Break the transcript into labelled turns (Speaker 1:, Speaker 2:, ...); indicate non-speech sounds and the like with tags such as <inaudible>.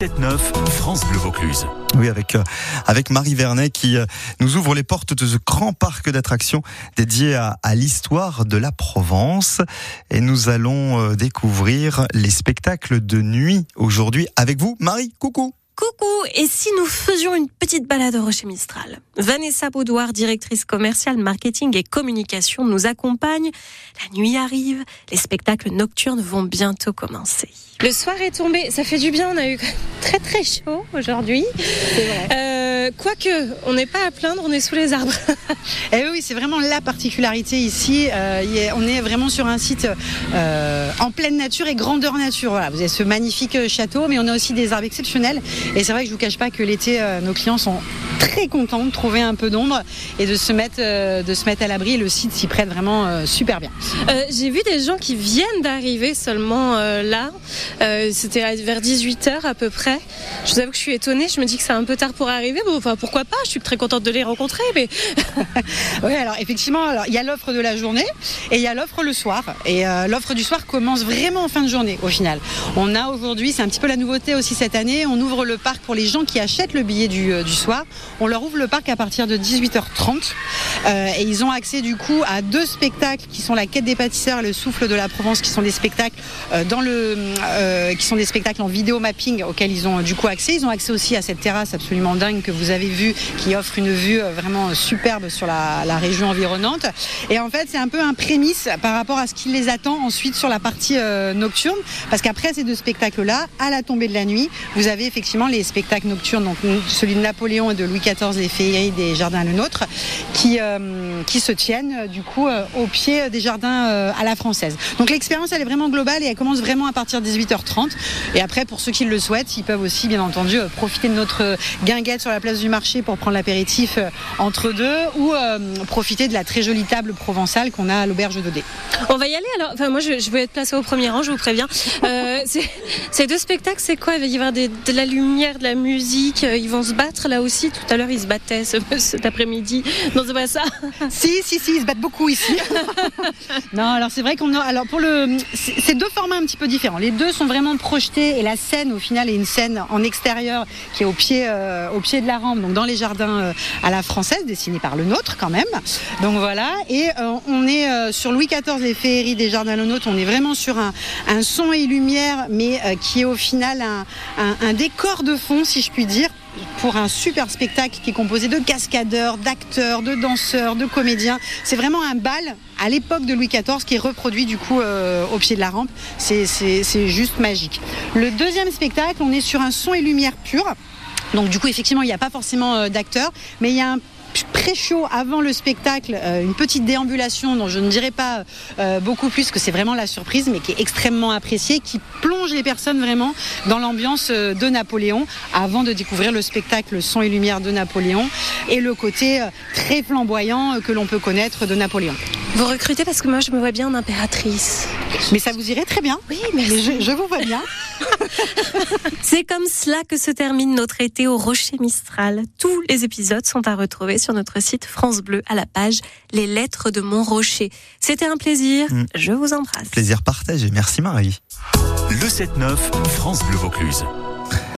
Speaker 1: 7-9, France Vaucluse.
Speaker 2: Oui, avec, euh, avec Marie Vernet qui euh, nous ouvre les portes de ce grand parc d'attractions dédié à, à l'histoire de la Provence. Et nous allons euh, découvrir les spectacles de nuit aujourd'hui avec vous. Marie, coucou
Speaker 3: Coucou, et si nous faisions une petite balade au Rocher Mistral Vanessa Baudouard, directrice commerciale, marketing et communication, nous accompagne. La nuit arrive, les spectacles nocturnes vont bientôt commencer. Le soir est tombé, ça fait du bien, on a eu très très chaud aujourd'hui. Euh, quoique, on n'est pas à plaindre, on est sous les arbres. <laughs>
Speaker 4: Eh oui, c'est vraiment la particularité ici. Euh, est- on est vraiment sur un site euh, en pleine nature et grandeur nature. Voilà, vous avez ce magnifique euh, château, mais on a aussi des arbres exceptionnels. Et c'est vrai que je vous cache pas que l'été, nos clients sont très contents de trouver un peu d'ombre et de se mettre, de se mettre à l'abri. Le site s'y prête vraiment super bien.
Speaker 3: J'ai vu des gens qui viennent d'arriver seulement là. C'était vers 18h à peu près. Je vous avoue que je suis étonnée, je me dis que c'est un peu tard pour arriver. Enfin, pourquoi pas, je suis très contente de les rencontrer. Mais <laughs>
Speaker 4: Oui, alors effectivement, alors il y a l'offre de la journée et il y a l'offre le soir. Et euh, l'offre du soir commence vraiment en fin de journée au final. On a aujourd'hui, c'est un petit peu la nouveauté aussi cette année, on ouvre le parc pour les gens qui achètent le billet du, euh, soir. On leur ouvre le parc à partir de 18h30 euh, et ils ont accès du coup à deux spectacles qui sont la quête des pâtisseurs et le souffle de la Provence qui sont des spectacles dans le qui sont des spectacles en vidéo mapping auxquels ils ont du coup accès. Ils ont accès aussi à cette terrasse absolument dingue que vous avez vue qui offre une vue euh, vraiment superbe sur la, région environnante. Et en fait, c'est un peu un prémisse par rapport à ce qui les attend ensuite sur la partie euh, nocturne parce qu'après ces deux spectacles-là, à la tombée de la nuit, vous avez effectivement les spectacles nocturnes, donc celui de Napoléon et de Louis XIV, les féeries des jardins Le Nôtre, qui, euh, qui se tiennent du coup au pied des jardins à la française. Donc l'expérience elle est vraiment globale et elle commence vraiment à partir de 18h30. Et après pour ceux qui le souhaitent, ils peuvent aussi bien entendu profiter de notre guinguette sur la place du marché pour prendre l'apéritif euh, entre deux ou euh, profiter de la très jolie table provençale qu'on a à l'auberge d'Odé.
Speaker 3: on va y aller alors. Enfin, moi, je, je vais être placée au premier rang, je vous préviens. Euh, <laughs> ces deux spectacles, c'est quoi? Il va y avoir des- de la lumière, de la musique. euh, Ils vont se battre là aussi? Tout à l'heure, ils se battaient ce- <laughs> cet après-midi. Non, c'est pas ça.
Speaker 4: Si, si, si, ils se battent beaucoup ici. <laughs> non, alors c'est vrai qu'on a. Alors pour le. C'est c'est deux formats un petit peu différents. Les deux sont vraiment projetés et la scène, au final, est une scène en extérieur qui est au pied, euh, au pied de la donc dans les jardins euh, à la française, dessinée par le nôtre quand même. Donc voilà. Et euh, on est euh, sur Louis XIV, les féeries des jardins le nôtre. On est vraiment sur un, son et lumière, mais qui est au final un, décor de fond, si je puis dire pour un super spectacle qui est composé de cascadeurs, d'acteurs, de danseurs, de comédiens. C'est vraiment un bal à l'époque de Louis XIV qui est reproduit du coup au pied de la rampe. C'est- juste magique. Le deuxième spectacle, on est sur un son et lumière pur. Donc du coup, effectivement, il n'y a pas forcément euh, d'acteurs, mais il y a un pré-show avant le spectacle, euh, une petite déambulation dont je ne dirai pas euh, beaucoup plus, que c'est vraiment la surprise, mais qui est extrêmement appréciée, qui plonge les personnes vraiment dans l'ambiance de Napoléon avant de découvrir le spectacle Son et Lumière de Napoléon et le côté très flamboyant que l'on peut connaître de Napoléon.
Speaker 3: Vous recrutez parce que moi, je me vois bien en impératrice.
Speaker 4: Mais ça vous irait très bien.
Speaker 3: Oui,
Speaker 4: Mais je, je vous vois bien. <laughs>
Speaker 3: C'est comme cela que se termine notre été au Rocher Mistral. Tous les épisodes sont à retrouver sur notre site France Bleu à la page Les lettres de mon rocher. C'était un plaisir.
Speaker 2: Mm.
Speaker 3: Je vous embrasse.
Speaker 2: Plaisir partagé. Merci Marie.
Speaker 1: Le 7-9, France Bleu Vaucluse.